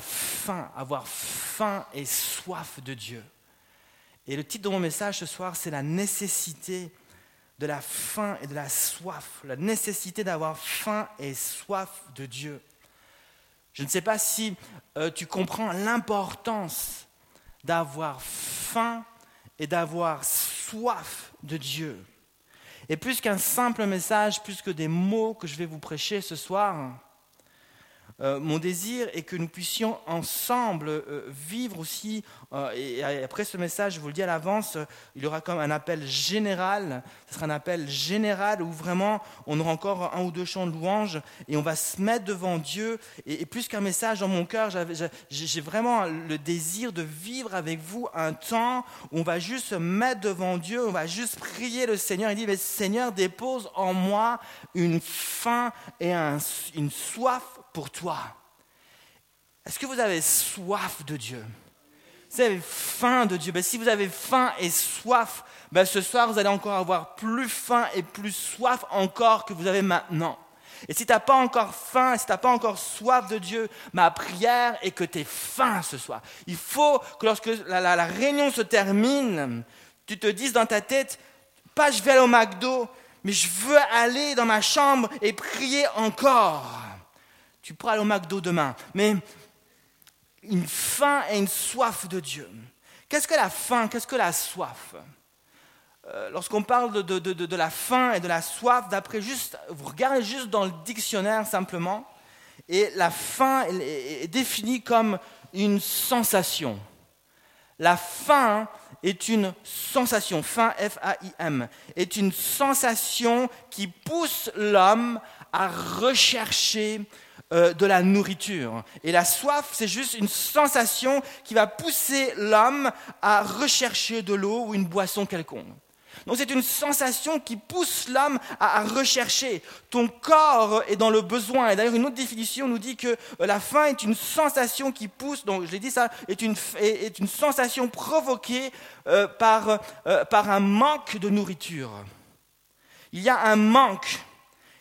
faim, avoir faim et soif de Dieu. Et le titre de mon message ce soir, c'est la nécessité de la faim et de la soif, la nécessité d'avoir faim et soif de Dieu. Je ne sais pas si euh, tu comprends l'importance d'avoir faim et d'avoir soif de Dieu. Et plus qu'un simple message, plus que des mots que je vais vous prêcher ce soir, euh, mon désir est que nous puissions ensemble euh, vivre aussi, euh, et après ce message, je vous le dis à l'avance, il y aura comme un appel général, ce sera un appel général où vraiment on aura encore un ou deux chants de louange et on va se mettre devant Dieu. Et, plus qu'un message dans mon cœur, j'ai vraiment le désir de vivre avec vous un temps où on va juste se mettre devant Dieu, on va juste prier le Seigneur et dire, mais Seigneur, dépose en moi une faim et une soif pour toi. Est-ce que vous avez soif de Dieu? Vous avez faim de Dieu ben, Si vous avez faim et soif, ben, ce soir, vous allez encore avoir plus faim et plus soif encore que vous avez maintenant. Et si tu n'as pas encore faim, si tu n'as pas encore soif de Dieu, ma prière est que tu aies faim ce soir. Il faut que lorsque la, la réunion se termine, tu te dises dans ta tête, pas je vais aller au McDo, mais je veux aller dans ma chambre et prier encore. Tu pourras aller au McDo demain. Mais une faim et une soif de Dieu. Qu'est-ce que la faim? Qu'est-ce que la soif? Euh, Lorsqu'on parle de, de, la faim et de la soif, d'après juste, vous regardez juste dans le dictionnaire simplement, et la faim est définie comme une sensation. La faim est une sensation, faim F-A-I-M, est une sensation qui pousse l'homme à rechercher euh, de la nourriture. Et la soif, c'est juste une sensation qui va pousser l'homme à rechercher de l'eau ou une boisson quelconque. Donc c'est une sensation qui pousse l'homme à, rechercher. Ton corps est dans le besoin. Et d'ailleurs, une autre définition nous dit que euh, la faim est une sensation qui pousse, donc je l'ai dit ça, est une, est une sensation provoquée euh, par, par un manque de nourriture. Il y a un manque,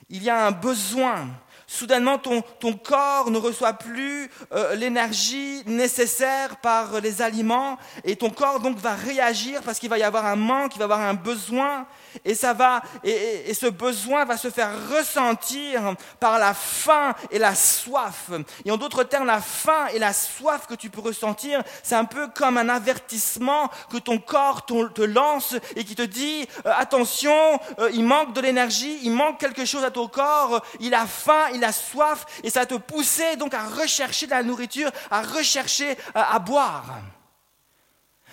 il y a un besoin soudainement ton, corps ne reçoit plus euh, l'énergie nécessaire par les aliments et ton corps donc va réagir parce qu'il va y avoir un manque, il va y avoir un besoin et ça va et, ce besoin va se faire ressentir par la faim et la soif. Et en d'autres termes, la faim et la soif que tu peux ressentir, c'est un peu comme un avertissement que ton corps te lance et qui te dit euh, attention, euh, il manque de l'énergie, il manque quelque chose à ton corps, il a faim, il soif et ça te poussait donc à rechercher de la nourriture, à rechercher euh, à boire.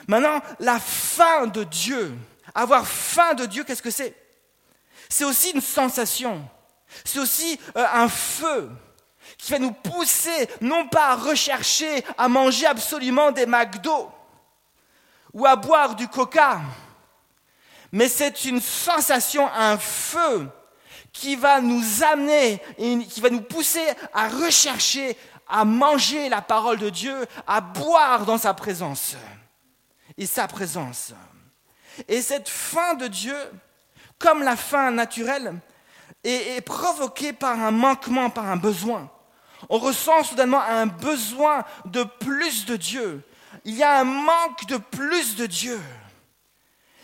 Maintenant, la faim de Dieu, avoir faim de Dieu, qu'est-ce que c'est? C'est aussi une sensation, c'est aussi euh, un feu qui va nous pousser non pas à rechercher à manger absolument des McDo ou à boire du coca, mais c'est une sensation, un feu qui va nous amener et qui va nous pousser à rechercher, à manger la parole de Dieu, à boire dans sa présence et sa présence. Et cette faim de Dieu, comme la faim naturelle, est, provoquée par un manquement, par un besoin. On ressent soudainement un besoin de plus de Dieu. Il y a un manque de plus de Dieu.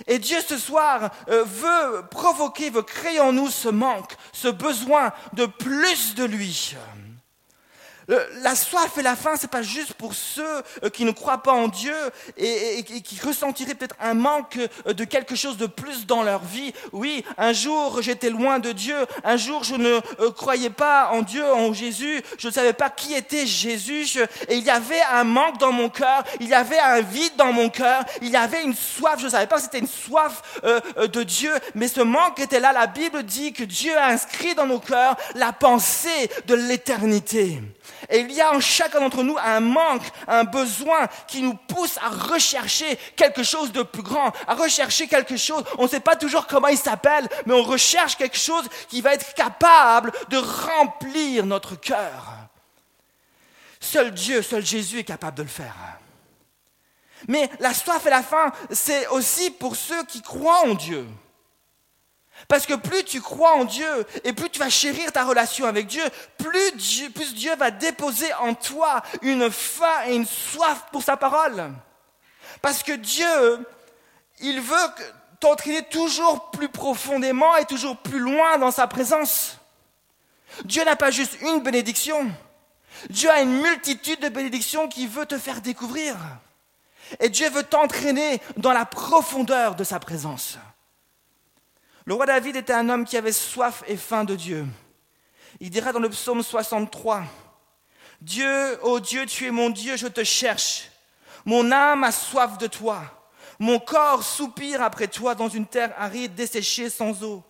Et Dieu ce soir euh, veut provoquer, veut créer en nous ce manque, ce besoin de plus de lui. Euh, la soif et la faim, c'est pas juste pour ceux euh, qui ne croient pas en Dieu et, qui ressentiraient peut-être un manque euh, de quelque chose de plus dans leur vie. Oui, un jour j'étais loin de Dieu, un jour je ne croyais pas en Dieu, en Jésus, je ne savais pas qui était Jésus. Et il y avait un manque dans mon cœur, il y avait un vide dans mon cœur, il y avait une soif, je ne savais pas que c'était une soif de Dieu, mais ce manque était là. La Bible dit que Dieu a inscrit dans nos cœurs la pensée de l'éternité. Et il y a en chacun d'entre nous un manque, un besoin qui nous pousse à rechercher quelque chose de plus grand, à rechercher quelque chose. On ne sait pas toujours comment il s'appelle, mais on recherche quelque chose qui va être capable de remplir notre cœur. Seul Dieu, seul Jésus est capable de le faire. Mais la soif et la faim, c'est aussi pour ceux qui croient en Dieu. Parce que plus tu crois en Dieu et plus tu vas chérir ta relation avec Dieu, plus Dieu, va déposer en toi une faim et une soif pour sa parole. Parce que Dieu, il veut t'entraîner toujours plus profondément et toujours plus loin dans sa présence. Dieu n'a pas juste une bénédiction. Dieu a une multitude de bénédictions qu'il veut te faire découvrir. Et Dieu veut t'entraîner dans la profondeur de sa présence. Le roi David était un homme qui avait soif et faim de Dieu. Il dira dans le psaume 63, Dieu, ô Dieu, tu es mon Dieu, je te cherche. Mon âme a soif de toi. Mon corps soupire après toi dans une terre aride, desséchée sans eau.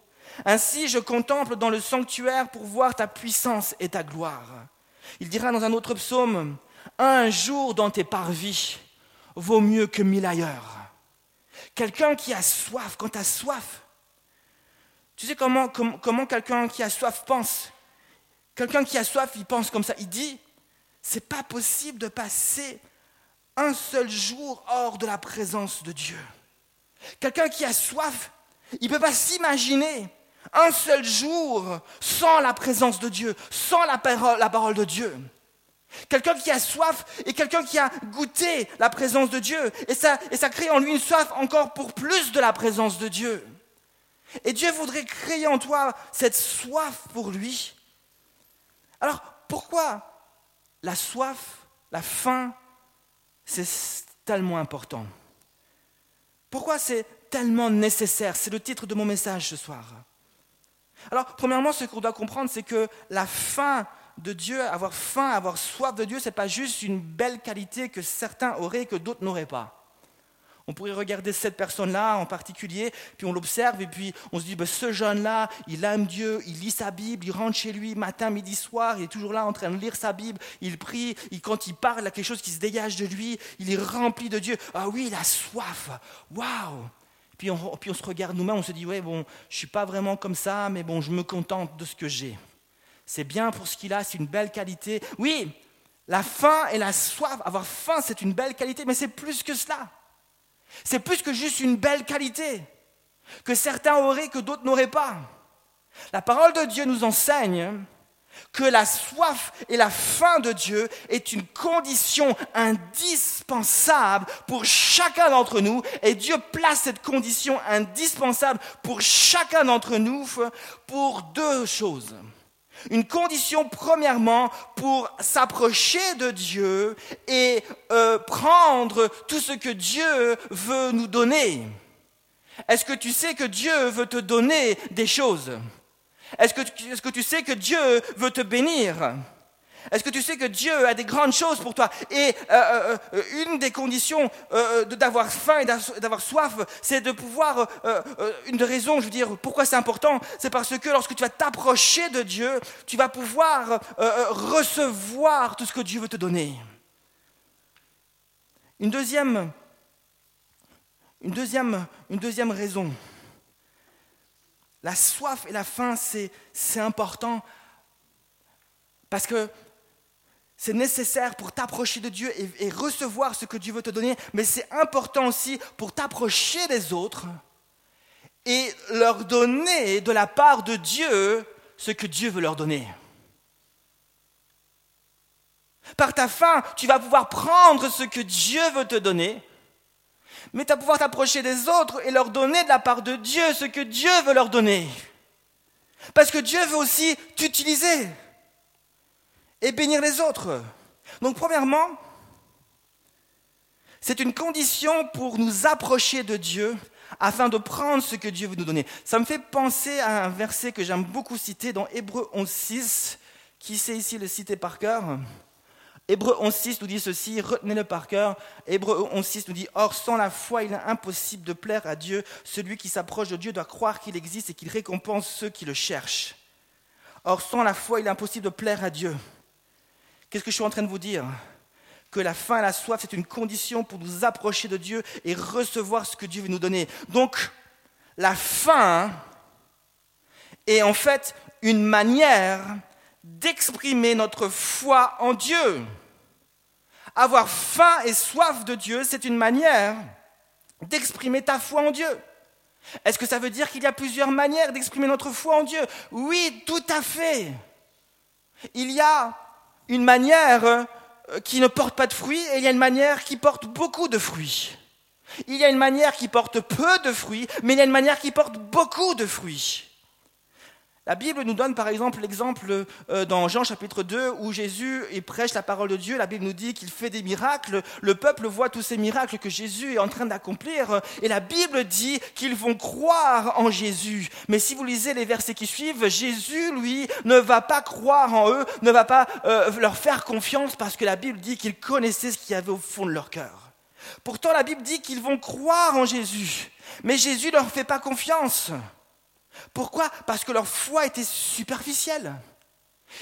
Ainsi je contemple dans le sanctuaire pour voir ta puissance et ta gloire. Il dira dans un autre psaume, un jour dans tes parvis vaut mieux que mille ailleurs. Quelqu'un qui a soif, quand tu soif, tu sais comment, comment, quelqu'un qui a soif pense? Quelqu'un qui a soif, il pense comme ça. Il dit, c'est pas possible de passer un seul jour hors de la présence de Dieu. Quelqu'un qui a soif, il ne peut pas s'imaginer un seul jour sans la présence de Dieu, sans la parole, la parole de Dieu. Quelqu'un qui a soif et quelqu'un qui a goûté la présence de Dieu. Et ça, et ça crée en lui une soif encore pour plus de la présence de Dieu. Et Dieu voudrait créer en toi cette soif pour lui. Alors pourquoi la soif, la faim, c'est tellement important? Pourquoi c'est tellement nécessaire? C'est le titre de mon message ce soir. Alors, premièrement, ce qu'on doit comprendre, c'est que la faim de Dieu, avoir faim, avoir soif de Dieu, ce n'est pas juste une belle qualité que certains auraient et que d'autres n'auraient pas. On pourrait regarder cette personne-là en particulier, puis on l'observe, et puis on se dit, ben, ce jeune-là, il aime Dieu, il lit sa Bible, il rentre chez lui matin, midi, soir, il est toujours là en train de lire sa Bible, il prie, et quand il parle, il y a quelque chose qui se dégage de lui, il est rempli de Dieu. Ah oui, il a soif. Waouh puis on, puis on se regarde nous-mêmes, on se dit, ouais, bon, je ne suis pas vraiment comme ça, mais bon, je me contente de ce que j'ai. C'est bien pour ce qu'il a, c'est une belle qualité. Oui, la faim et la soif, avoir faim, c'est une belle qualité, mais c'est plus que cela. C'est plus que juste une belle qualité que certains auraient, que d'autres n'auraient pas. La parole de Dieu nous enseigne que la soif et la faim de Dieu est une condition indispensable pour chacun d'entre nous. Et Dieu place cette condition indispensable pour chacun d'entre nous pour deux choses. Une condition, premièrement, pour s'approcher de Dieu et euh, prendre tout ce que Dieu veut nous donner. Est-ce que tu sais que Dieu veut te donner des choses? Est-ce que, tu sais que Dieu veut te bénir? Est-ce que tu sais que Dieu a des grandes choses pour toi Et euh, euh, euh, une des conditions d'avoir faim et d'avoir soif, c'est de pouvoir, une des raisons, je veux dire, pourquoi c'est important, c'est parce que lorsque tu vas t'approcher de Dieu, tu vas pouvoir recevoir tout ce que Dieu veut te donner. Une deuxième, une deuxième, une deuxième raison la soif et la faim, c'est important parce que c'est nécessaire pour t'approcher de Dieu et, recevoir ce que Dieu veut te donner, mais c'est important aussi pour t'approcher des autres et leur donner de la part de Dieu ce que Dieu veut leur donner. Par ta faim, tu vas pouvoir prendre ce que Dieu veut te donner mais tu vas pouvoir t'approcher des autres et leur donner de la part de Dieu ce que Dieu veut leur donner. Parce que Dieu veut aussi t'utiliser et bénir les autres. Donc premièrement, c'est une condition pour nous approcher de Dieu afin de prendre ce que Dieu veut nous donner. Ça me fait penser à un verset que j'aime beaucoup citer dans Hébreu 11.6. Qui sait ici le citer par cœur? Hébreu 11.6 nous dit ceci, retenez-le par cœur. Hébreu 11.6 nous dit, Or sans la foi, il est impossible de plaire à Dieu. Celui qui s'approche de Dieu doit croire qu'il existe et qu'il récompense ceux qui le cherchent. Or sans la foi, il est impossible de plaire à Dieu. Qu'est-ce que je suis en train de vous dire? Que la faim et la soif, c'est une condition pour nous approcher de Dieu et recevoir ce que Dieu veut nous donner. Donc, la faim est en fait une manière d'exprimer notre foi en Dieu. Avoir faim et soif de Dieu, c'est une manière d'exprimer ta foi en Dieu. Est-ce que ça veut dire qu'il y a plusieurs manières d'exprimer notre foi en Dieu? Oui, tout à fait. Il y a une manière euh, qui ne porte pas de fruits et il y a une manière qui porte beaucoup de fruits. Il y a une manière qui porte peu de fruits, mais il y a une manière qui porte beaucoup de fruits. La Bible nous donne par exemple l'exemple euh, dans Jean chapitre 2 où Jésus prêche la parole de Dieu. La Bible nous dit qu'il fait des miracles. Le peuple voit tous ces miracles que Jésus est en train d'accomplir. Et la Bible dit qu'ils vont croire en Jésus. Mais si vous lisez les versets qui suivent, Jésus, lui, ne va pas croire en eux, ne va pas euh, leur faire confiance parce que la Bible dit qu'il connaissait ce qu'il y avait au fond de leur cœur. Pourtant, la Bible dit qu'ils vont croire en Jésus. Mais Jésus ne leur fait pas confiance. Pourquoi? Parce que leur foi était superficielle.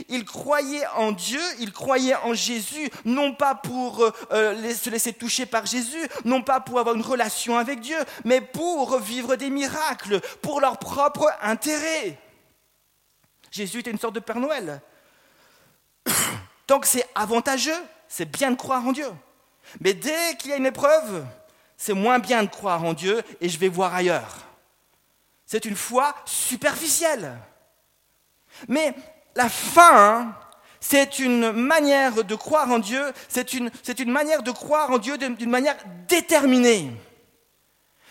Ils croyaient en Dieu, ils croyaient en Jésus, non pas pour euh, se laisser toucher par Jésus, non pas pour avoir une relation avec Dieu, mais pour vivre des miracles, pour leur propre intérêt. Jésus était une sorte de Père Noël. Tant que c'est avantageux, c'est bien de croire en Dieu. Mais dès qu'il y a une épreuve, c'est moins bien de croire en Dieu et je vais voir ailleurs. C'est une foi superficielle. Mais la fin, c'est une manière de croire en Dieu, c'est une, une, manière de croire en Dieu d'une manière déterminée.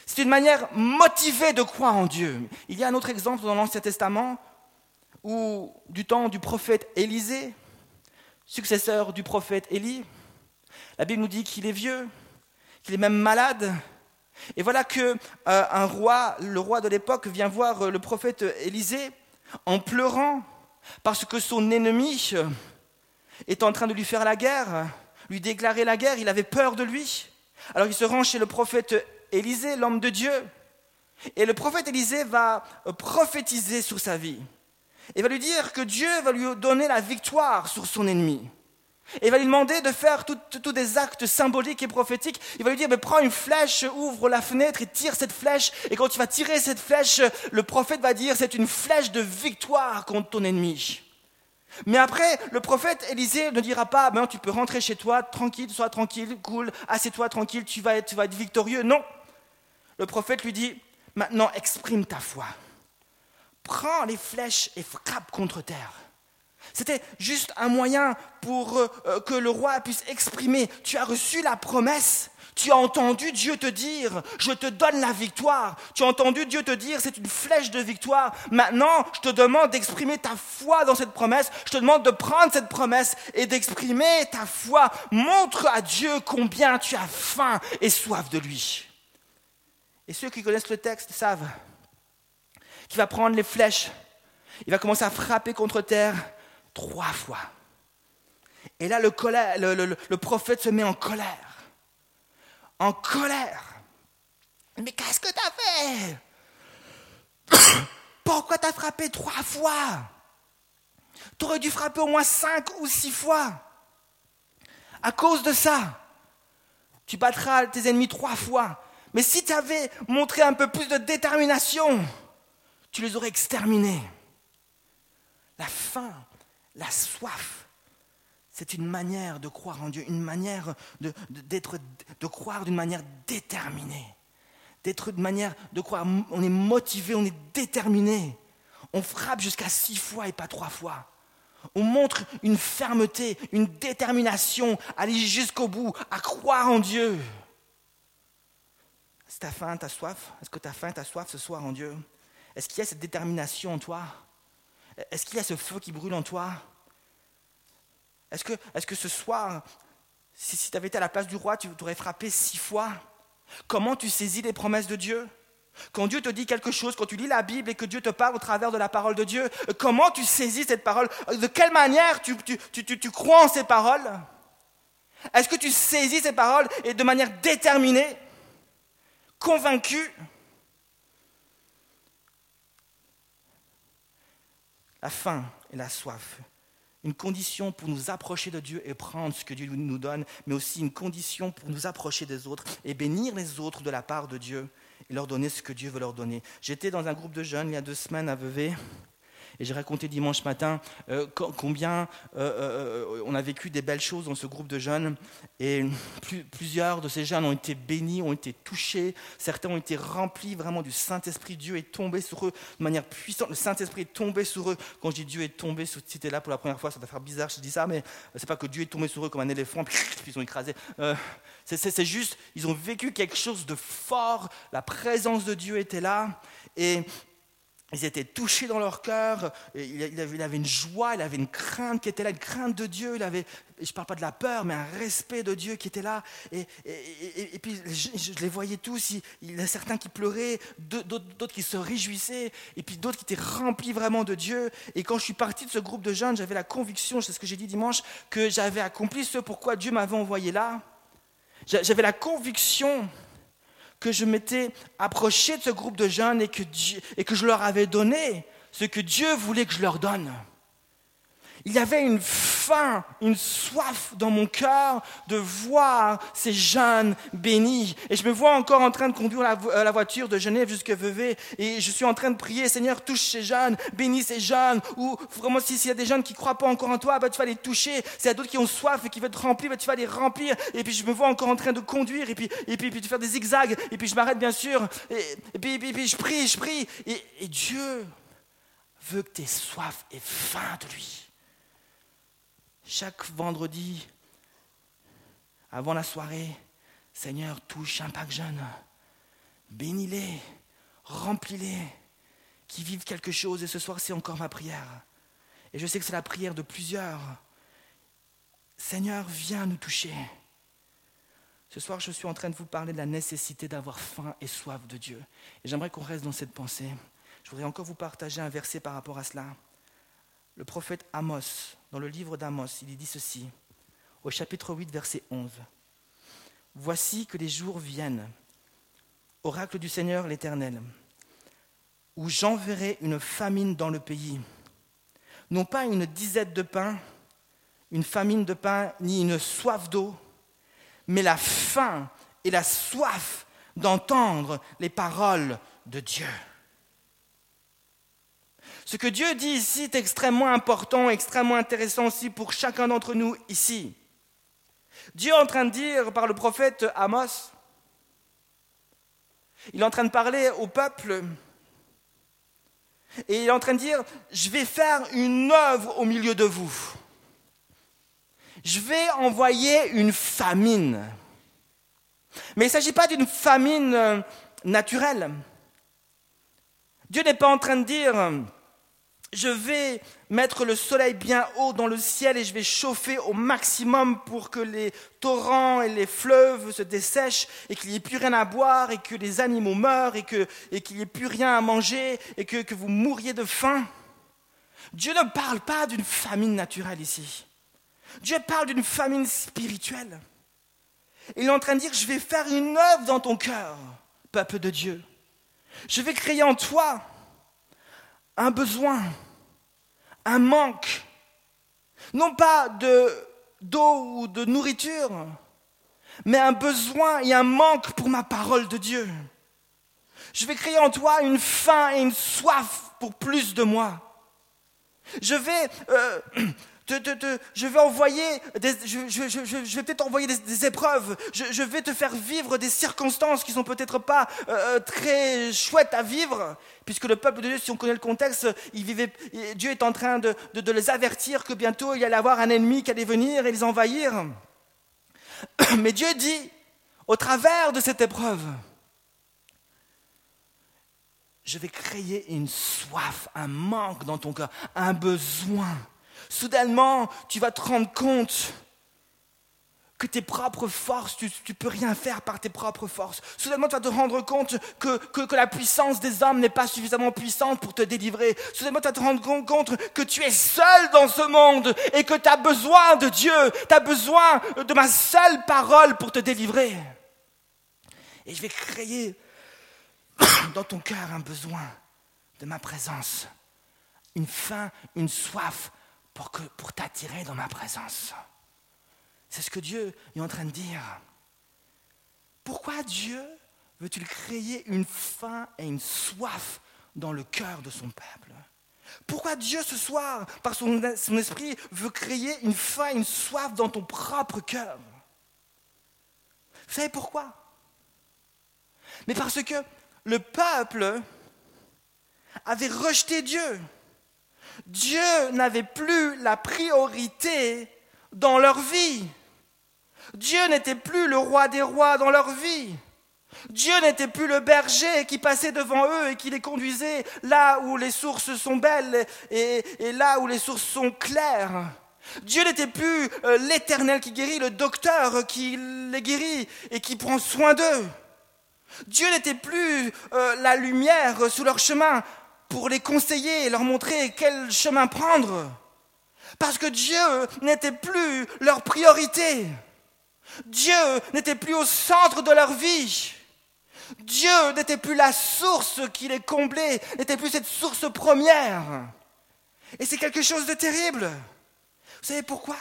C'est une manière motivée de croire en Dieu. Il y a un autre exemple dans l'Ancien Testament où, du temps du prophète Élisée, successeur du prophète Élie, la Bible nous dit qu'il est vieux, qu'il est même malade, et voilà que euh, un roi, le roi de l'époque, vient voir euh, le prophète Élisée en pleurant parce que son ennemi euh, est en train de lui faire la guerre, lui déclarer la guerre, il avait peur de lui. Alors il se rend chez le prophète Élisée, l'homme de Dieu, et le prophète Élisée va prophétiser sur sa vie. Et va lui dire que Dieu va lui donner la victoire sur son ennemi. Et il va lui demander de faire tous des actes symboliques et prophétiques. Il va lui dire, prends une flèche, ouvre la fenêtre et tire cette flèche. Et quand tu vas tirer cette flèche, le prophète va dire, c'est une flèche de victoire contre ton ennemi. Mais après, le prophète Élisée ne dira pas, ben, tu peux rentrer chez toi, tranquille, sois tranquille, cool, assieds-toi tranquille, tu vas, être, tu vas être victorieux. Non. Le prophète lui dit, maintenant exprime ta foi. Prends les flèches et frappe contre terre. C'était juste un moyen pour euh, euh, que le roi puisse exprimer, tu as reçu la promesse, tu as entendu Dieu te dire, je te donne la victoire. Tu as entendu Dieu te dire, c'est une flèche de victoire. Maintenant, je te demande d'exprimer ta foi dans cette promesse. Je te demande de prendre cette promesse et d'exprimer ta foi. Montre à Dieu combien tu as faim et soif de lui. Et ceux qui connaissent le texte savent qu'il va prendre les flèches, il va commencer à frapper contre terre trois fois. Et là, le, prophète se met en colère. En colère. Mais qu'est-ce que tu as fait? Pourquoi tu as frappé trois fois? Tu aurais dû frapper au moins cinq ou six fois. À cause de ça, tu battras tes ennemis trois fois. Mais si tu avais montré un peu plus de détermination, tu les aurais exterminés. La faim la soif, c'est une manière de croire en Dieu, une manière de, de croire d'une manière déterminée. D'être d'une manière de croire, on est motivé, on est déterminé. On frappe jusqu'à six fois et pas trois fois. On montre une fermeté, une détermination à aller jusqu'au bout, à croire en Dieu. Est-ce que tu as faim, tu as soif Est-ce que tu as faim, tu as soif ce soir en Dieu? Est-ce qu'il y a cette détermination en toi? Est-ce qu'il y a ce feu qui brûle en toi? Est-ce que, ce soir, si, tu avais été à la place du roi, tu t'aurais frappé six fois? Comment tu saisis les promesses de Dieu? Quand Dieu te dit quelque chose, quand tu lis la Bible et que Dieu te parle au travers de la parole de Dieu, comment tu saisis cette parole? De quelle manière tu, tu crois en ces paroles? Est-ce que tu saisis ces paroles et de manière déterminée, convaincue? La faim et la soif. Une condition pour nous approcher de Dieu et prendre ce que Dieu nous donne, mais aussi une condition pour nous approcher des autres et bénir les autres de la part de Dieu et leur donner ce que Dieu veut leur donner. J'étais dans un groupe de jeunes il y a deux semaines à Vevey Et j'ai raconté dimanche matin euh, combien euh, euh, on a vécu des belles choses dans ce groupe de jeunes. Et plusieurs de ces jeunes ont été bénis, ont été touchés. Certains ont été remplis vraiment du Saint-Esprit. Dieu est tombé sur eux de manière puissante. Le Saint-Esprit est tombé sur eux. Quand je dis Dieu est tombé, si tu es là pour la première fois, ça va faire bizarre, je dis ça, mais c'est pas que Dieu est tombé sur eux comme un éléphant, puis ils ont écrasé. c'est juste, ils ont vécu quelque chose de fort. La présence de Dieu était là. Et ils étaient touchés dans leur cœur, il avait, une joie, il avait une crainte qui était là, une crainte de Dieu, il avait, je ne parle pas de la peur, mais un respect de Dieu qui était là. Et, puis je, les voyais tous, il, y a certains qui pleuraient, d'autres qui se réjouissaient, et puis d'autres qui étaient remplis vraiment de Dieu. Et quand je suis parti de ce groupe de jeunes, j'avais la conviction, c'est ce que j'ai dit dimanche, que j'avais accompli ce pourquoi Dieu m'avait envoyé là. J'avais la conviction que je m'étais approché de ce groupe de jeunes et que, et que je leur avais donné ce que Dieu voulait que je leur donne. Il y avait une faim, une soif dans mon cœur de voir ces jeunes bénis. Et je me vois encore en train de conduire la, euh, voiture de Genève jusqu'à Vevey. Et je suis en train de prier, Seigneur, touche ces jeunes, bénis ces jeunes. Ou vraiment, s'il y a des jeunes qui ne croient pas encore en toi, bah, tu vas les toucher. S'il y a d'autres qui ont soif et qui veulent te remplir, bah, tu vas les remplir. Et puis je me vois encore en train de conduire et puis, et puis, puis de faire des zigzags. Et puis je m'arrête, bien sûr. Et, puis, puis, je prie, je prie. Et, et Dieu veut que tu aies soif et faim de lui chaque vendredi, avant la soirée, Seigneur, touche un pack jeune, bénis-les, remplis-les, qui vivent quelque chose. Et ce soir, c'est encore ma prière. Et je sais que c'est la prière de plusieurs. Seigneur, viens nous toucher. Ce soir, je suis en train de vous parler de la nécessité d'avoir faim et soif de Dieu. Et j'aimerais qu'on reste dans cette pensée. Je voudrais encore vous partager un verset par rapport à cela. Le prophète Amos, dans le livre d'Amos, il dit ceci, au chapitre 8, verset 11. Voici que les jours viennent, oracle du Seigneur l'Éternel, où j'enverrai une famine dans le pays, non pas une disette de pain, une famine de pain, ni une soif d'eau, mais la faim et la soif d'entendre les paroles de Dieu. Ce que Dieu dit ici est extrêmement important, extrêmement intéressant aussi pour chacun d'entre nous ici. Dieu est en train de dire par le prophète Amos, il est en train de parler au peuple, et il est en train de dire, je vais faire une œuvre au milieu de vous. Je vais envoyer une famine. Mais il ne s'agit pas d'une famine euh, naturelle. Dieu n'est pas en train de dire, je vais mettre le soleil bien haut dans le ciel et je vais chauffer au maximum pour que les torrents et les fleuves se dessèchent et qu'il n'y ait plus rien à boire et que les animaux meurent et qu'il et n'y ait plus rien à manger et que, que vous mouriez de faim. Dieu ne parle pas d'une famine naturelle ici. Dieu parle d'une famine spirituelle. Il est en train de dire, je vais faire une œuvre dans ton cœur, peuple de Dieu. Je vais créer en toi un besoin, un manque, non pas d'eau ou de nourriture, mais un besoin et un manque pour ma parole de Dieu. Je vais créer en toi une faim et une soif pour plus de moi. Je vais euh, je vais envoyer, je, vais peut-être envoyer des, épreuves. Je, vais te faire vivre des circonstances qui sont peut-être pas euh, euh, très chouettes à vivre, puisque le peuple de Dieu, si on connaît le contexte, Dieu est en train de, de les avertir que bientôt il y allait avoir un ennemi qui allait venir et les envahir. Mais Dieu dit, au travers de cette épreuve, je vais créer une soif, un manque dans ton cœur, un besoin Soudainement, tu vas te rendre compte que tes propres forces, tu ne peux rien faire par tes propres forces. Soudainement, tu vas te rendre compte que, la puissance des hommes n'est pas suffisamment puissante pour te délivrer. Soudainement, tu vas te rendre compte que tu es seul dans ce monde et que tu as besoin de Dieu. Tu as besoin de ma seule parole pour te délivrer. Et je vais créer dans ton cœur un besoin de ma présence, une faim, une soif pour, que, t'attirer dans ma présence. C'est ce que Dieu est en train de dire. Pourquoi Dieu veut-il créer une faim et une soif dans le cœur de son peuple? Pourquoi Dieu ce soir, par son, son esprit, veut créer une faim, une soif dans ton propre cœur? Vous savez pourquoi? Mais parce que le peuple avait rejeté Dieu. Dieu n'avait plus la priorité dans leur vie. Dieu n'était plus le roi des rois dans leur vie. Dieu n'était plus le berger qui passait devant eux et qui les conduisait là où les sources sont belles et, là où les sources sont claires. Dieu n'était plus euh, l'éternel qui guérit, le docteur qui les guérit et qui prend soin d'eux. Dieu n'était plus euh, la lumière sous leur chemin pour les conseiller et leur montrer quel chemin prendre. Parce que Dieu n'était plus leur priorité. Dieu n'était plus au centre de leur vie. Dieu n'était plus la source qui les comblait, n'était plus cette source première. Et c'est quelque chose de terrible. Vous savez pourquoi?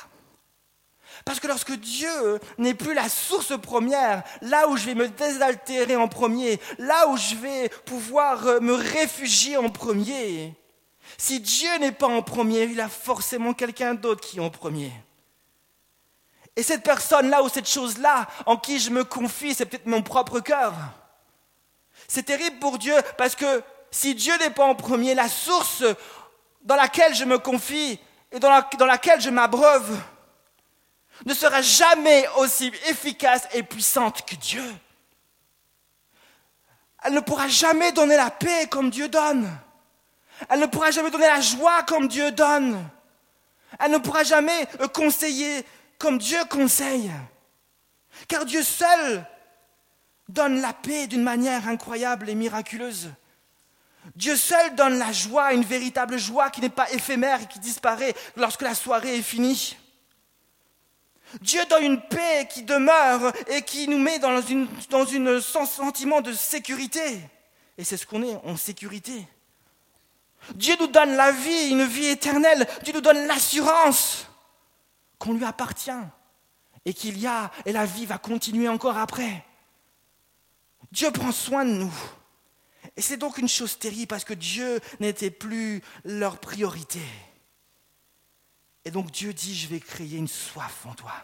Parce que lorsque Dieu n'est plus la source première, là où je vais me désaltérer en premier, là où je vais pouvoir me réfugier en premier, si Dieu n'est pas en premier, il a forcément quelqu'un d'autre qui est en premier. Et cette personne-là ou cette chose-là en qui je me confie, c'est peut-être mon propre cœur. C'est terrible pour Dieu parce que si Dieu n'est pas en premier, la source dans laquelle je me confie et dans, laquelle je m'abreuve ne sera jamais aussi efficace et puissante que Dieu. Elle ne pourra jamais donner la paix comme Dieu donne. Elle ne pourra jamais donner la joie comme Dieu donne. Elle ne pourra jamais conseiller comme Dieu conseille. Car Dieu seul donne la paix d'une manière incroyable et miraculeuse. Dieu seul donne la joie, une véritable joie qui n'est pas éphémère et qui disparaît lorsque la soirée est finie. Dieu donne une paix qui demeure et qui nous met dans, une, dans un sentiment de sécurité. Et c'est ce qu'on est, en sécurité. Dieu nous donne la vie, une vie éternelle. Dieu nous donne l'assurance qu'on lui appartient et qu'il y a, et la vie va continuer encore après. Dieu prend soin de nous. Et c'est donc une chose terrible parce que Dieu n'était plus leur priorité. Et donc Dieu dit, je vais créer une soif en toi.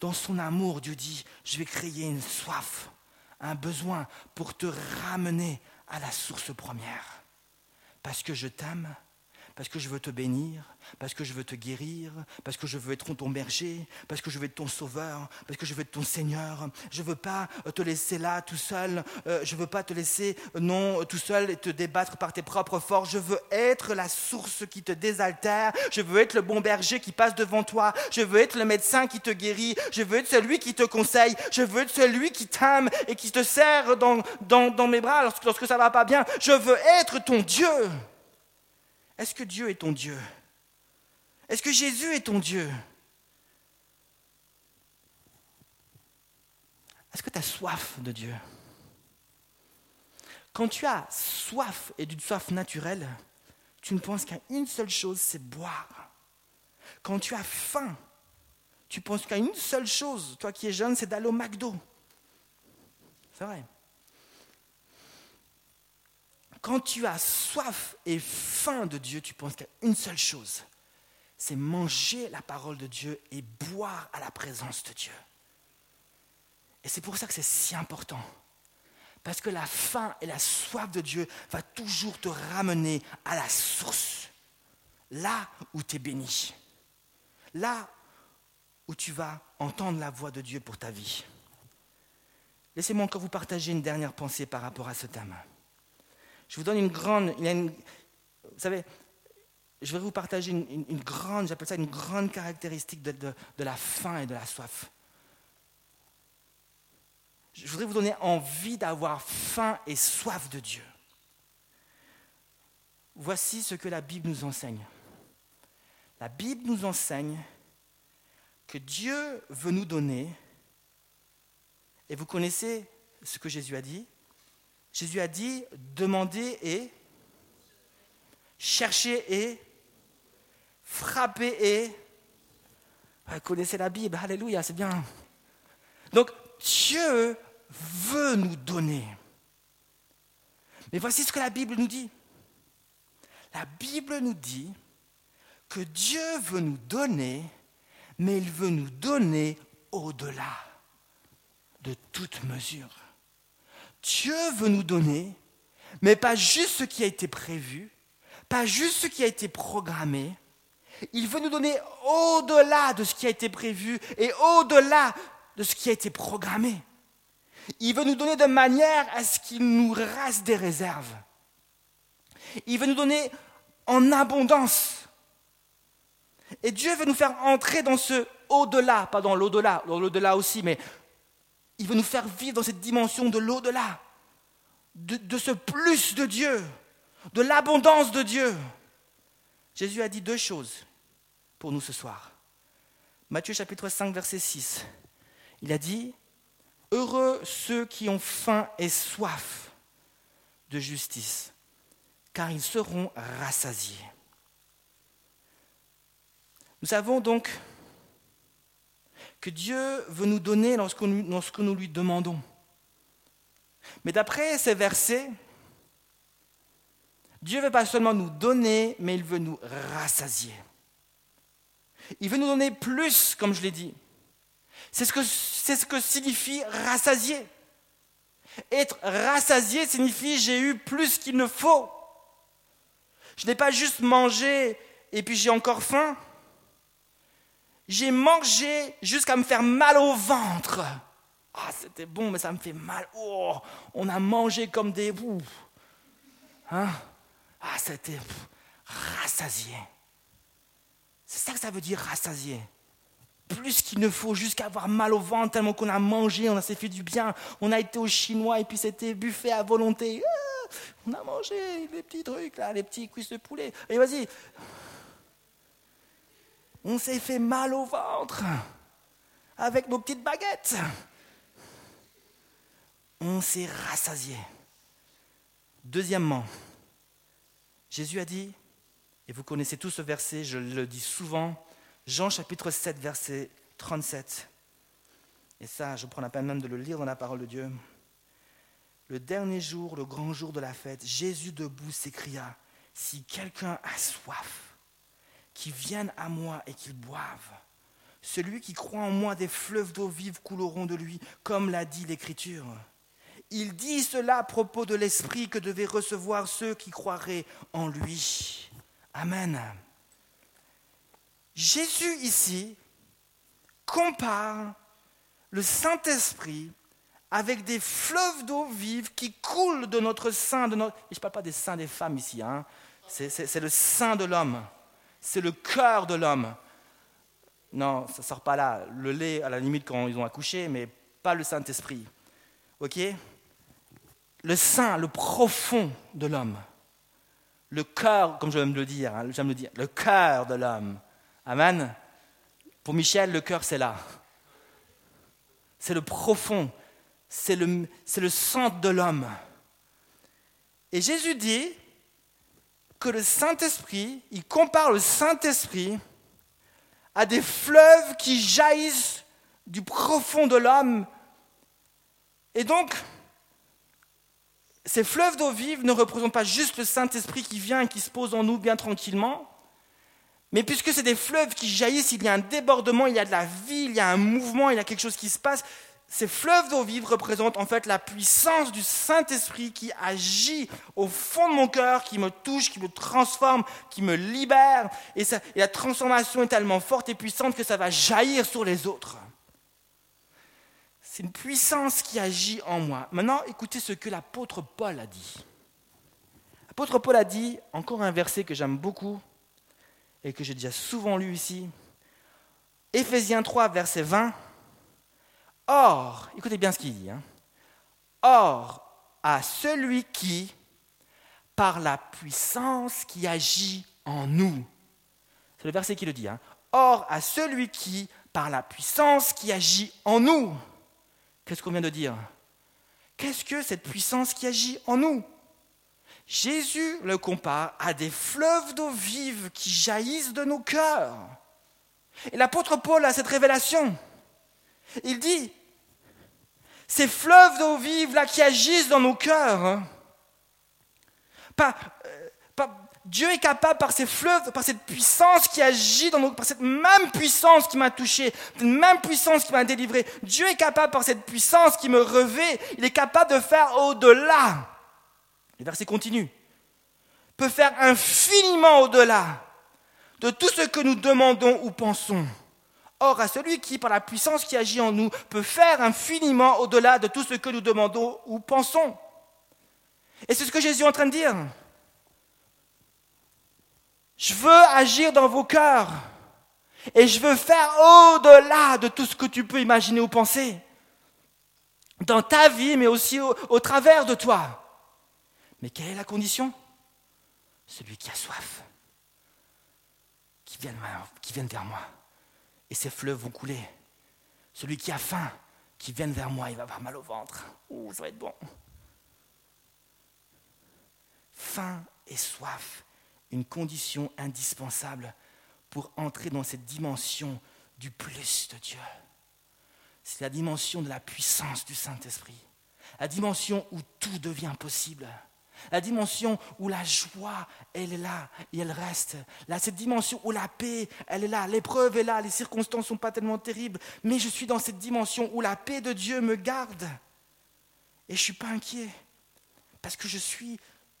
Dans son amour, Dieu dit, je vais créer une soif, un besoin pour te ramener à la source première. Parce que je t'aime, parce que je veux te bénir, parce que je veux te guérir, parce que je veux être ton berger, parce que je veux être ton sauveur, parce que je veux être ton Seigneur. Je ne veux pas euh, te laisser là tout seul, euh, je veux pas te laisser euh, non tout seul et te débattre par tes propres forces. Je veux être la source qui te désaltère, je veux être le bon berger qui passe devant toi, je veux être le médecin qui te guérit, je veux être celui qui te conseille, je veux être celui qui t'aime et qui te serre dans, mes bras lorsque, lorsque ça va pas bien. Je veux être ton Dieu. Est-ce que Dieu est ton Dieu? Est-ce que Jésus est ton Dieu? Est-ce que tu as soif de Dieu? Quand tu as soif et d'une soif naturelle, tu ne penses qu'à une seule chose, c'est boire. Quand tu as faim, tu penses qu'à une seule chose, toi qui es jeune, c'est d'aller au McDo. C'est vrai. Quand tu as soif et faim de Dieu, tu penses qu'à une seule chose, c'est manger la parole de Dieu et boire à la présence de Dieu. Et c'est pour ça que c'est si important. Parce que la faim et la soif de Dieu va toujours te ramener à la source. Là où tu es béni. Là où tu vas entendre la voix de Dieu pour ta vie. Laissez-moi encore vous partager une dernière pensée par rapport à ce thème. Je vous donne une grande... vous savez, je vais vous partager une, grande, j'appelle ça une grande caractéristique de, la faim et de la soif. Je voudrais vous donner envie d'avoir faim et soif de Dieu. Voici ce que la Bible nous enseigne. La Bible nous enseigne que Dieu veut nous donner, et vous connaissez ce que Jésus a dit. Jésus a dit, demandez et cherchez et frapper et... Vous connaissez la Bible, alléluia, c'est bien. Donc Dieu veut nous donner. Mais voici ce que la Bible nous dit. La Bible nous dit que Dieu veut nous donner, mais il veut nous donner au-delà de toute mesure. Dieu veut nous donner, mais pas juste ce qui a été prévu, pas juste ce qui a été programmé. Il veut nous donner au-delà de ce qui a été prévu et au-delà de ce qui a été programmé. Il veut nous donner de manière à ce qu'il nous reste des réserves. Il veut nous donner en abondance. Et Dieu veut nous faire entrer dans ce au-delà, pas dans l'au-delà, dans l'au-delà aussi, mais il veut nous faire vivre dans cette dimension de l'au-delà, de, ce plus de Dieu, de l'abondance de Dieu. Jésus a dit deux choses pour nous ce soir. Matthieu chapitre 5, verset 6. Il a dit, Heureux ceux qui ont faim et soif de justice, car ils seront rassasiés. Nous savons donc que Dieu veut nous donner lorsque nous lui demandons. Mais d'après ces versets, Dieu ne veut pas seulement nous donner, mais il veut nous rassasier. Il veut nous donner plus, comme je l'ai dit. C'est ce, que, ce que signifie rassasier. Être rassasié signifie j'ai eu plus qu'il ne faut. Je n'ai pas juste mangé et puis j'ai encore faim. J'ai mangé jusqu'à me faire mal au ventre. Ah, c'était bon, mais ça me fait mal. Oh, on a mangé comme des. Hein? Ah, c'était rassasié. C'est ça que ça veut dire rassasié. Plus qu'il ne faut, jusqu'à avoir mal au ventre, tellement qu'on a mangé, on s'est fait du bien. On a été au chinois et puis c'était buffet à volonté. Ah, on a mangé les petits trucs là, les petits cuisses de poulet. Et vas-y, on s'est fait mal au ventre avec nos petites baguettes. On s'est rassasié. Deuxièmement, Jésus a dit, et vous connaissez tous ce verset, je le dis souvent, Jean chapitre 7, verset 37. Et ça, je prends la peine même de le lire dans la parole de Dieu. Le dernier jour, le grand jour de la fête, Jésus debout s'écria, Si quelqu'un a soif, qui viennent à moi et qu'ils boivent. Celui qui croit en moi, des fleuves d'eau vive couleront de lui, comme l'a dit l'Écriture. Il dit cela à propos de l'Esprit que devaient recevoir ceux qui croiraient en lui. Amen. Jésus ici compare le Saint-Esprit avec des fleuves d'eau vive qui coulent de notre sein. De notre... Je ne parle pas des seins des femmes ici, hein. c'est le sein de l'homme c'est le cœur de l'homme. Non, ça ne sort pas là. Le lait, à la limite, quand ils ont accouché, mais pas le Saint-Esprit. OK? Le sein, le profond de l'homme. Le cœur, comme j'aime le dire, hein, j'aime le dire, le cœur de l'homme. Amen? Pour Michel, le cœur, c'est là. C'est le profond. C'est le, c'est le centre de l'homme. Et Jésus dit, que le Saint-Esprit, il compare le Saint-Esprit à des fleuves qui jaillissent du profond de l'homme. Et donc, ces fleuves d'eau vive ne représentent pas juste le Saint-Esprit qui vient et qui se pose en nous bien tranquillement, mais puisque c'est des fleuves qui jaillissent, il y a un débordement, il y a de la vie, il y a un mouvement, il y a quelque chose qui se passe, ces fleuves d'eau vive représentent en fait la puissance du Saint-Esprit qui agit au fond de mon cœur, qui me touche, qui me transforme, qui me libère. Et, la transformation est tellement forte et puissante que ça va jaillir sur les autres. C'est une puissance qui agit en moi. Maintenant, écoutez ce que l'apôtre Paul a dit. L'apôtre Paul a dit, encore un verset que j'aime beaucoup et que j'ai déjà souvent lu ici, Éphésiens 3, verset 20. Or, écoutez bien ce qu'il dit, hein. or à celui qui, par la puissance qui agit en nous, c'est le verset qui le dit, hein, or à celui qui, par la puissance qui agit en nous, qu'est-ce qu'on vient de dire? Qu'est-ce que cette puissance qui agit en nous? Jésus le compare à des fleuves d'eau vive qui jaillissent de nos cœurs. Et l'apôtre Paul a cette révélation. Il dit, ces fleuves d'eau vive là qui agissent dans nos cœurs, hein. euh, Dieu est capable par ses fleuves, par cette puissance qui agit dans nos, par cette même puissance qui m'a touché, cette même puissance qui m'a délivré. Dieu est capable par cette puissance qui me revêt, il est capable de faire au-delà. Le verset continue. Peut faire infiniment au-delà de tout ce que nous demandons ou pensons. Or, à celui qui, par la puissance qui agit en nous, peut faire infiniment au-delà de tout ce que nous demandons ou pensons. Et c'est ce que Jésus est en train de dire. Je veux agir dans vos cœurs. Et je veux faire au-delà de tout ce que tu peux imaginer ou penser. Dans ta vie, mais aussi au, travers de toi. Mais quelle est la condition? Celui qui a soif, qui vienne, qui vers moi. Et ses fleuves vont couler. Celui qui a faim, qui vienne vers moi, il va avoir mal au ventre. Ouh, ça va être bon. Faim et soif une condition indispensable pour entrer dans cette dimension du plus de Dieu. C'est la dimension de la puissance du Saint-Esprit, la dimension où tout devient possible, la dimension où la joie, elle est là et elle reste, là, cette dimension où la paix, elle est là, l'épreuve est là, les circonstances ne sont pas tellement terribles, mais je suis dans cette dimension où la paix de Dieu me garde et je ne suis pas inquiet parce que je suis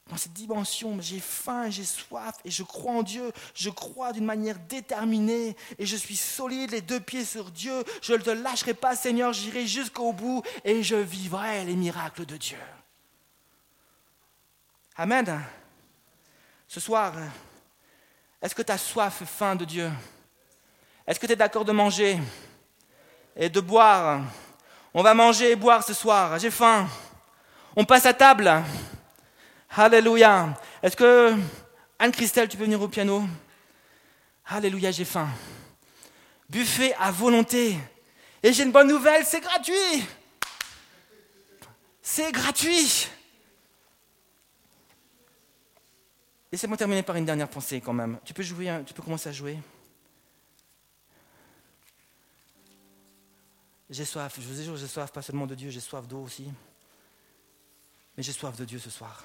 dans cette dimension, j'ai faim, j'ai soif et je crois en Dieu. Je crois d'une manière déterminée et je suis solide, les deux pieds sur Dieu. Je ne te lâcherai pas, Seigneur, j'irai jusqu'au bout et je vivrai les miracles de Dieu. Amen. Ce soir, est-ce que tu as soif, faim de Dieu? Est-ce que tu es d'accord de manger et de boire? On va manger et boire ce soir. J'ai faim. On passe à table. Alléluia. Est-ce que Anne-Christelle, tu peux venir au piano? Alléluia, j'ai faim. Buffet à volonté. Et j'ai une bonne nouvelle, c'est gratuit. C'est gratuit. Laissez-moi terminer par une dernière pensée quand même. Tu peux jouer, tu peux commencer à jouer. J'ai soif, je vous ai j'ai soif pas seulement de Dieu, j'ai soif d'eau aussi. Mais j'ai soif de Dieu ce soir.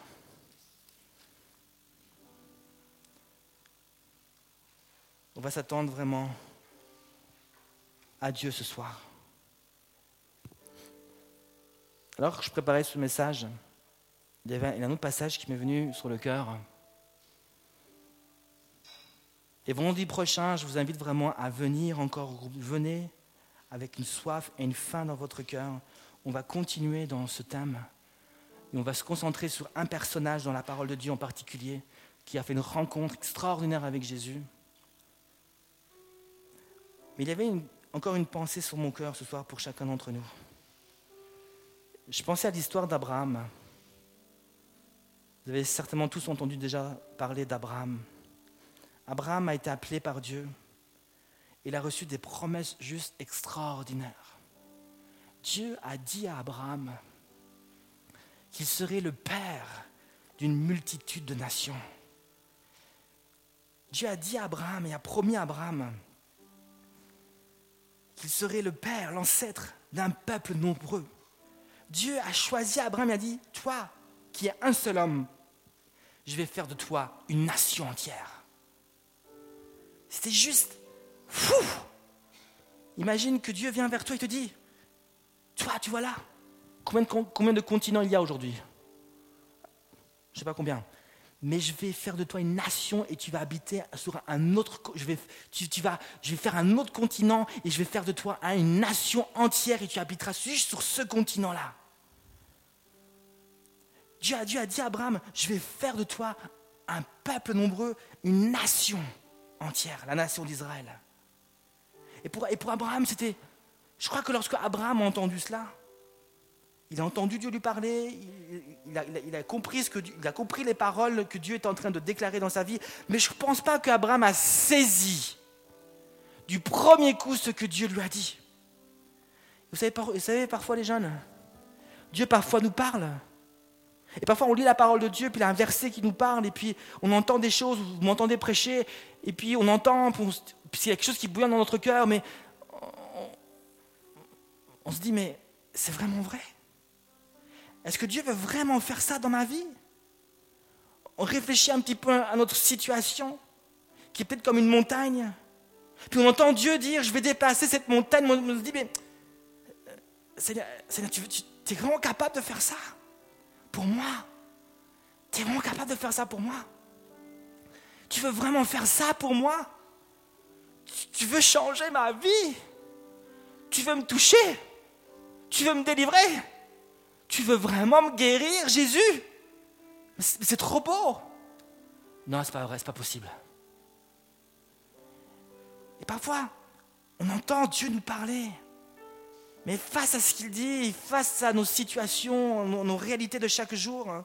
On va s'attendre vraiment à Dieu ce soir. Alors que je préparais ce message, il y avait un autre passage qui m'est venu sur le cœur. Et vendredi prochain, je vous invite vraiment à venir encore au groupe. Venez avec une soif et une faim dans votre cœur. On va continuer dans ce thème. Et on va se concentrer sur un personnage dans la parole de Dieu en particulier qui a fait une rencontre extraordinaire avec Jésus. Mais il y avait encore une pensée sur mon cœur ce soir pour chacun d'entre nous. Je pensais à l'histoire d'Abraham. Vous avez certainement tous entendu déjà parler d'Abraham. Abraham a été appelé par Dieu. Il a reçu des promesses juste extraordinaires. Dieu a dit à Abraham qu'il serait le père d'une multitude de nations. Dieu a dit à Abraham et a promis à Abraham qu'il serait le père, l'ancêtre d'un peuple nombreux. Dieu a choisi Abraham et a dit, toi qui es un seul homme, je vais faire de toi une nation entière. C'était juste fou. Imagine que Dieu vient vers toi et te dit, toi, tu vois là, combien de, continents il y a aujourd'hui? Je ne sais pas combien mais je vais faire de toi une nation et tu vas habiter sur un autre, je je vais faire un autre continent et je vais faire de toi une nation entière et tu habiteras juste sur ce continent-là. Dieu Dieu a dit à Abraham, je vais faire de toi un peuple nombreux, une nation entière, la nation d'Israël. Et pour, Abraham, c'était, je crois que lorsque Abraham a entendu cela, il a entendu Dieu lui parler, il, a, compris ce que il a compris les paroles que Dieu est en train de déclarer dans sa vie, mais je ne pense pas qu'Abraham a saisi du premier coup ce que Dieu lui a dit. Vous savez, vous savez, parfois les jeunes, Dieu parfois nous parle. Et parfois on lit la parole de Dieu, puis il y a un verset qui nous parle, et puis on entend des choses, vous m'entendez prêcher, et puis on entend, a quelque chose qui bouillonne dans notre cœur, mais on se dit, mais c'est vraiment vrai? Est-ce que Dieu veut vraiment faire ça dans ma vie? On réfléchit un petit peu à notre situation, qui est peut-être comme une montagne. Puis on entend Dieu dire, je vais déplacer cette montagne. On se dit, mais euh, Seigneur, tu, tu es vraiment capable de faire ça pour moi? Tu es vraiment capable de faire ça pour moi? Tu veux vraiment faire ça pour moi? Tu veux changer ma vie? Tu veux me toucher? Tu veux me délivrer? Tu veux vraiment me guérir, Jésus? C'est trop beau. Non, c'est pas vrai, c'est pas possible. Et parfois, on entend Dieu nous parler. Mais face à ce qu'il dit, face à nos situations, nos, réalités de chaque jour, hein,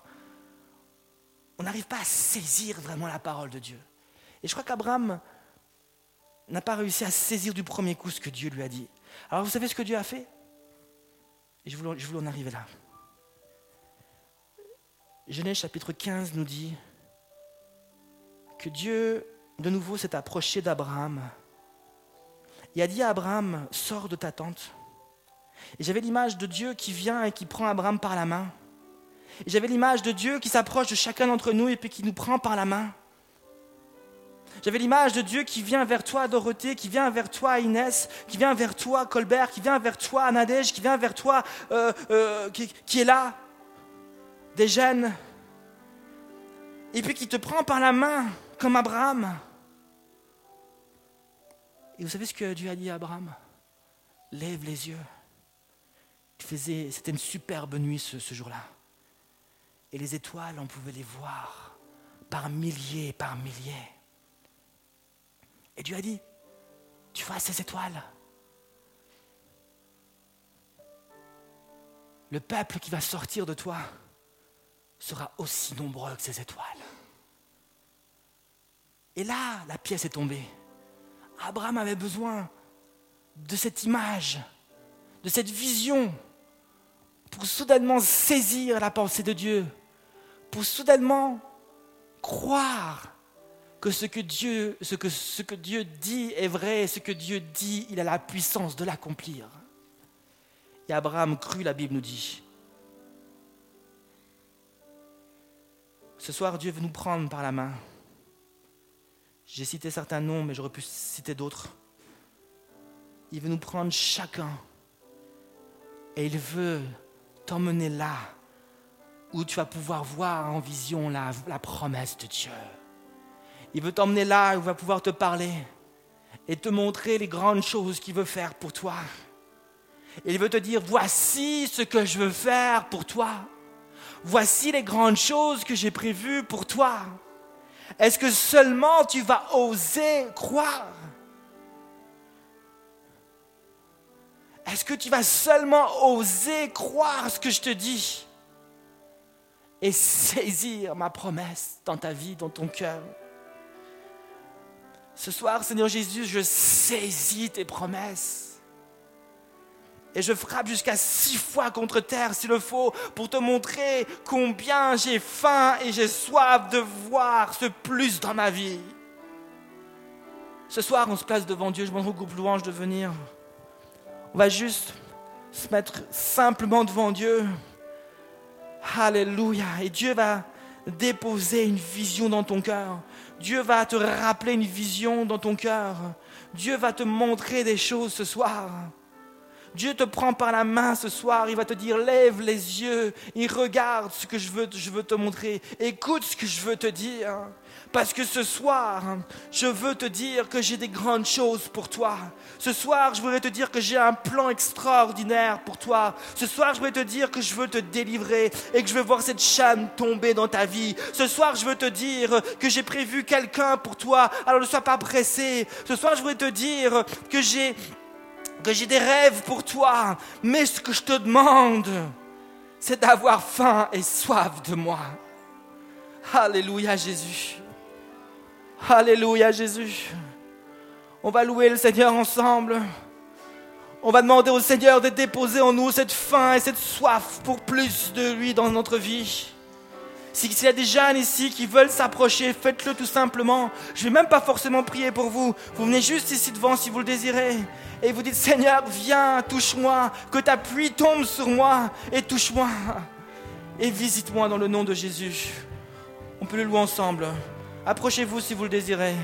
on n'arrive pas à saisir vraiment la parole de Dieu. Et je crois qu'Abraham n'a pas réussi à saisir du premier coup ce que Dieu lui a dit. Alors vous savez ce que Dieu a fait? Et je voulais, en arriver là. Genèse chapitre 15 nous dit que Dieu, de nouveau, s'est approché d'Abraham il a dit à Abraham, sors de ta tente. Et j'avais l'image de Dieu qui vient et qui prend Abraham par la main. Et j'avais l'image de Dieu qui s'approche de chacun d'entre nous et puis qui nous prend par la main. J'avais l'image de Dieu qui vient vers toi, Dorothée, qui vient vers toi, Inès, qui vient vers toi, Colbert, qui vient vers toi, Nadège, qui vient vers toi, euh, euh, qui, est là, des jeunes, et puis qui te prend par la main, comme Abraham. Et vous savez ce que Dieu a dit à Abraham? Lève les yeux. C'était une superbe nuit ce jour-là. Et les étoiles, on pouvait les voir par milliers, par milliers. Et Dieu a dit, tu vois ces étoiles? Le peuple qui va sortir de toi sera aussi nombreux que ces étoiles. Et là, la pièce est tombée. Abraham avait besoin de cette image, de cette vision, pour soudainement saisir la pensée de Dieu, pour soudainement croire que ce que Dieu, dit est vrai, ce que Dieu dit, il a la puissance de l'accomplir. Et Abraham crut, la Bible nous dit. Ce soir, Dieu veut nous prendre par la main. J'ai cité certains noms, mais j'aurais pu citer d'autres. Il veut nous prendre chacun. Et il veut t'emmener là où tu vas pouvoir voir en vision la, la promesse de Dieu. Il veut t'emmener là où il va pouvoir te parler et te montrer les grandes choses qu'il veut faire pour toi. Il veut te dire, voici ce que je veux faire pour toi. Voici les grandes choses que j'ai prévues pour toi. Est-ce que seulement tu vas oser croire? Est-ce que tu vas seulement oser croire ce que je te dis et saisir ma promesse dans ta vie, dans ton cœur? Ce soir, Seigneur Jésus, je saisis tes promesses et je frappe jusqu'à six fois contre terre s'il le faut pour te montrer combien j'ai faim et j'ai soif de voir ce plus dans ma vie. Ce soir, on se place devant Dieu. Je demande au groupe louange de venir. On va juste se mettre simplement devant Dieu. Alléluia. Et Dieu va déposer une vision dans ton cœur. Dieu va te rappeler une vision dans ton cœur. Dieu va te montrer des choses ce soir. Dieu te prend par la main ce soir, il va te dire lève les yeux, il regarde ce que je veux, je veux te montrer, écoute ce que je veux te dire. Parce que ce soir, je veux te dire que j'ai des grandes choses pour toi. Ce soir, je voudrais te dire que j'ai un plan extraordinaire pour toi. Ce soir, je voudrais te dire que je veux te délivrer et que je veux voir cette chaîne tomber dans ta vie. Ce soir, je veux te dire que j'ai prévu quelqu'un pour toi. Alors ne sois pas pressé. Ce soir, je voudrais te dire que j'ai que j'ai des rêves pour toi, mais ce que je te demande, c'est d'avoir faim et soif de moi. Alléluia Jésus. Alléluia Jésus. On va louer le Seigneur ensemble. On va demander au Seigneur de déposer en nous cette faim et cette soif pour plus de lui dans notre vie. S'il y a des jeunes ici qui veulent s'approcher, faites-le tout simplement. Je ne vais même pas forcément prier pour vous. Vous venez juste ici devant si vous le désirez. Et vous dites, Seigneur, viens, touche-moi, que ta pluie tombe sur moi et touche-moi. Et visite-moi dans le nom de Jésus. On peut le louer ensemble. Approchez-vous si vous le désirez.